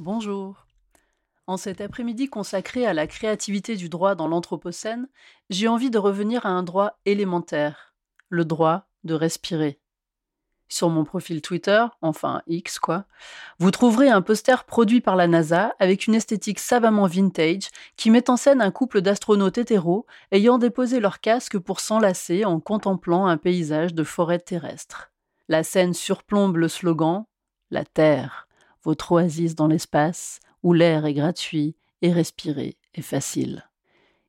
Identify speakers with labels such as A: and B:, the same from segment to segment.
A: Bonjour. En cet après-midi consacré à la créativité du droit dans l'Anthropocène, j'ai envie de revenir à un droit élémentaire, le droit de respirer. Sur mon profil Twitter, enfin X quoi, vous trouverez un poster produit par la NASA avec une esthétique savamment vintage qui met en scène un couple d'astronautes hétéros ayant déposé leur casque pour s'enlacer en contemplant un paysage de forêt terrestre. La scène surplombe le slogan La Terre, oasis dans l'espace, où l'air est gratuit et respirer est facile.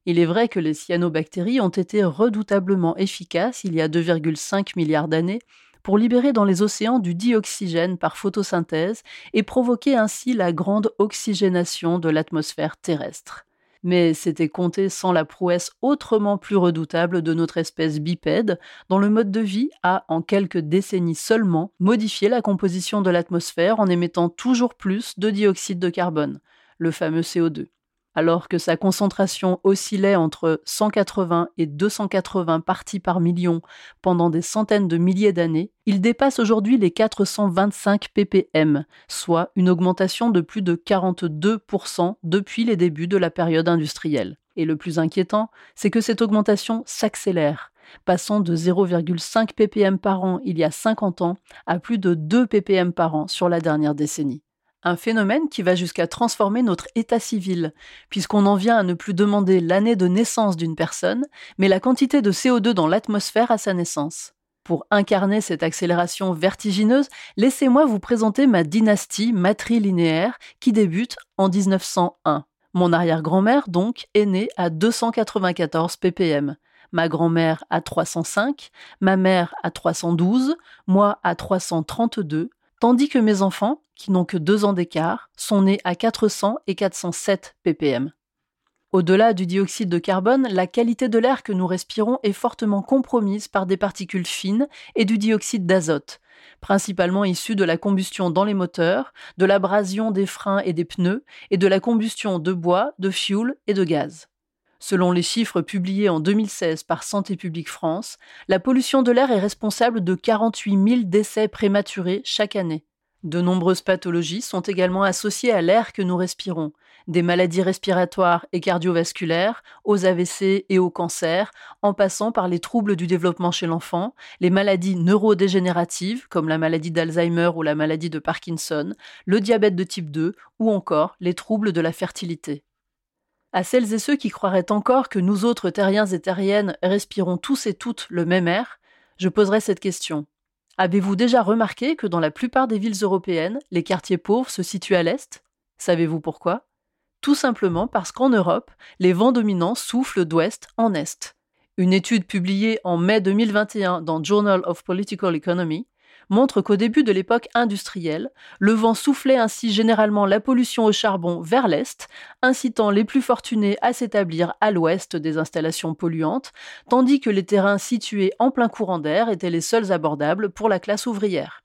A: Il est vrai que les cyanobactéries ont été redoutablement efficaces il y a 2,5 milliards d'années pour libérer dans les océans du dioxygène par photosynthèse et provoquer ainsi la grande oxygénation de l'atmosphère terrestre. Mais c'était compté sans la prouesse autrement plus redoutable de notre espèce bipède, dont le mode de vie a, en quelques décennies seulement, modifié la composition de l'atmosphère en émettant toujours plus de dioxyde de carbone, le fameux CO2 alors que sa concentration oscillait entre 180 et 280 parties par million pendant des centaines de milliers d'années, il dépasse aujourd'hui les 425 ppm, soit une augmentation de plus de 42% depuis les débuts de la période industrielle. Et le plus inquiétant, c'est que cette augmentation s'accélère, passant de 0,5 ppm par an il y a 50 ans à plus de 2 ppm par an sur la dernière décennie. Un phénomène qui va jusqu'à transformer notre état civil, puisqu'on en vient à ne plus demander l'année de naissance d'une personne, mais la quantité de CO2 dans l'atmosphère à sa naissance. Pour incarner cette accélération vertigineuse, laissez-moi vous présenter ma dynastie matrilinéaire qui débute en 1901. Mon arrière-grand-mère, donc, est née à 294 ppm, ma grand-mère à 305, ma mère à 312, moi à 332, tandis que mes enfants, qui n'ont que deux ans d'écart, sont nés à 400 et 407 ppm. Au-delà du dioxyde de carbone, la qualité de l'air que nous respirons est fortement compromise par des particules fines et du dioxyde d'azote, principalement issus de la combustion dans les moteurs, de l'abrasion des freins et des pneus, et de la combustion de bois, de fioul et de gaz. Selon les chiffres publiés en 2016 par Santé publique France, la pollution de l'air est responsable de 48 000 décès prématurés chaque année. De nombreuses pathologies sont également associées à l'air que nous respirons, des maladies respiratoires et cardiovasculaires, aux AVC et aux cancers, en passant par les troubles du développement chez l'enfant, les maladies neurodégénératives comme la maladie d'Alzheimer ou la maladie de Parkinson, le diabète de type 2 ou encore les troubles de la fertilité. À celles et ceux qui croiraient encore que nous autres terriens et terriennes respirons tous et toutes le même air, je poserai cette question. Avez-vous déjà remarqué que dans la plupart des villes européennes, les quartiers pauvres se situent à l'est? Savez-vous pourquoi? Tout simplement parce qu'en Europe, les vents dominants soufflent d'ouest en est. Une étude publiée en mai 2021 dans Journal of Political Economy montre qu'au début de l'époque industrielle, le vent soufflait ainsi généralement la pollution au charbon vers l'est, incitant les plus fortunés à s'établir à l'ouest des installations polluantes, tandis que les terrains situés en plein courant d'air étaient les seuls abordables pour la classe ouvrière.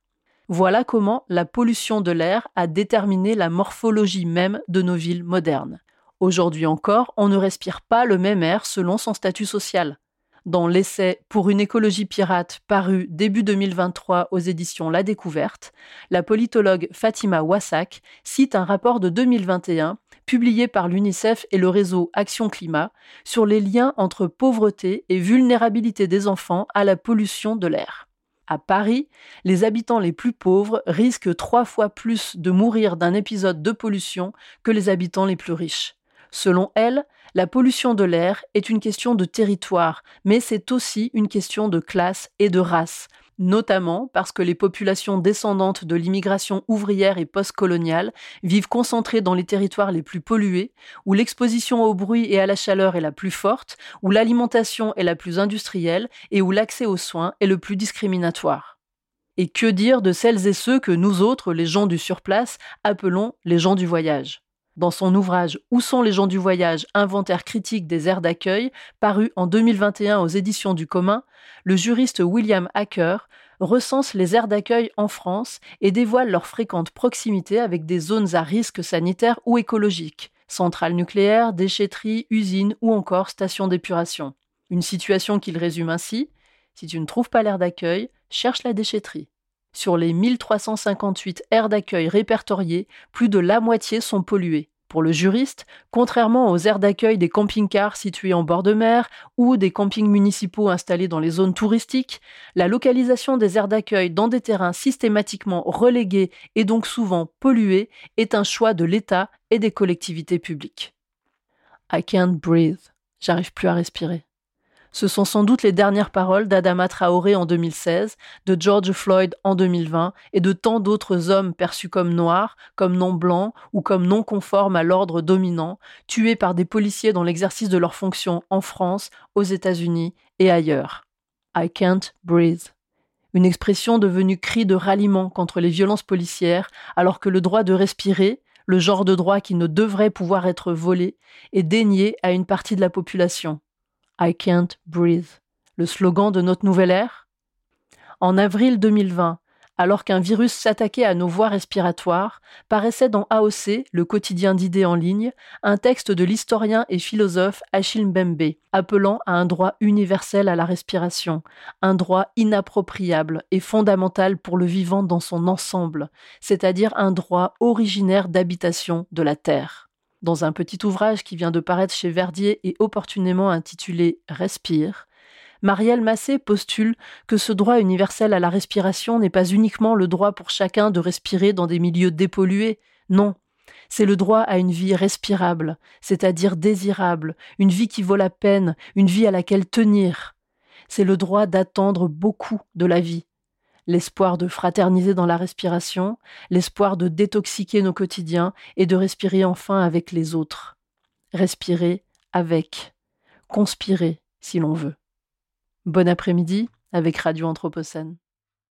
A: Voilà comment la pollution de l'air a déterminé la morphologie même de nos villes modernes. Aujourd'hui encore, on ne respire pas le même air selon son statut social dans l'essai Pour une écologie pirate paru début 2023 aux éditions La Découverte, la politologue Fatima Wassak cite un rapport de 2021 publié par l'UNICEF et le réseau Action Climat sur les liens entre pauvreté et vulnérabilité des enfants à la pollution de l'air. À Paris, les habitants les plus pauvres risquent trois fois plus de mourir d'un épisode de pollution que les habitants les plus riches. Selon elle, la pollution de l'air est une question de territoire, mais c'est aussi une question de classe et de race, notamment parce que les populations descendantes de l'immigration ouvrière et postcoloniale vivent concentrées dans les territoires les plus pollués, où l'exposition au bruit et à la chaleur est la plus forte, où l'alimentation est la plus industrielle et où l'accès aux soins est le plus discriminatoire. Et que dire de celles et ceux que nous autres, les gens du surplace, appelons les gens du voyage? Dans son ouvrage Où sont les gens du voyage? Inventaire critique des aires d'accueil, paru en 2021 aux éditions du commun, le juriste William Hacker recense les aires d'accueil en France et dévoile leur fréquente proximité avec des zones à risque sanitaire ou écologique, centrales nucléaires, déchetteries, usines ou encore stations d'épuration. Une situation qu'il résume ainsi Si tu ne trouves pas l'air d'accueil, cherche la déchetterie. Sur les 1358 aires d'accueil répertoriées, plus de la moitié sont polluées. Pour le juriste, contrairement aux aires d'accueil des camping-cars situés en bord de mer ou des campings municipaux installés dans les zones touristiques, la localisation des aires d'accueil dans des terrains systématiquement relégués et donc souvent pollués est un choix de l'État et des collectivités publiques. I can't breathe. J'arrive plus à respirer. Ce sont sans doute les dernières paroles d'Adama Traoré en 2016, de George Floyd en 2020 et de tant d'autres hommes perçus comme noirs, comme non blancs ou comme non conformes à l'ordre dominant, tués par des policiers dans l'exercice de leurs fonctions en France, aux États-Unis et ailleurs. I can't breathe. Une expression devenue cri de ralliement contre les violences policières, alors que le droit de respirer, le genre de droit qui ne devrait pouvoir être volé, est dénié à une partie de la population. I can't breathe, le slogan de notre nouvelle ère? En avril 2020, alors qu'un virus s'attaquait à nos voies respiratoires, paraissait dans AOC, le quotidien d'idées en ligne, un texte de l'historien et philosophe Achille Mbembe, appelant à un droit universel à la respiration, un droit inappropriable et fondamental pour le vivant dans son ensemble, c'est-à-dire un droit originaire d'habitation de la Terre dans un petit ouvrage qui vient de paraître chez Verdier et opportunément intitulé Respire, Marielle Massé postule que ce droit universel à la respiration n'est pas uniquement le droit pour chacun de respirer dans des milieux dépollués, non, c'est le droit à une vie respirable, c'est-à-dire désirable, une vie qui vaut la peine, une vie à laquelle tenir. C'est le droit d'attendre beaucoup de la vie, l'espoir de fraterniser dans la respiration, l'espoir de détoxiquer nos quotidiens et de respirer enfin avec les autres. Respirer avec, conspirer si l'on veut. Bon après-midi avec Radio Anthropocène.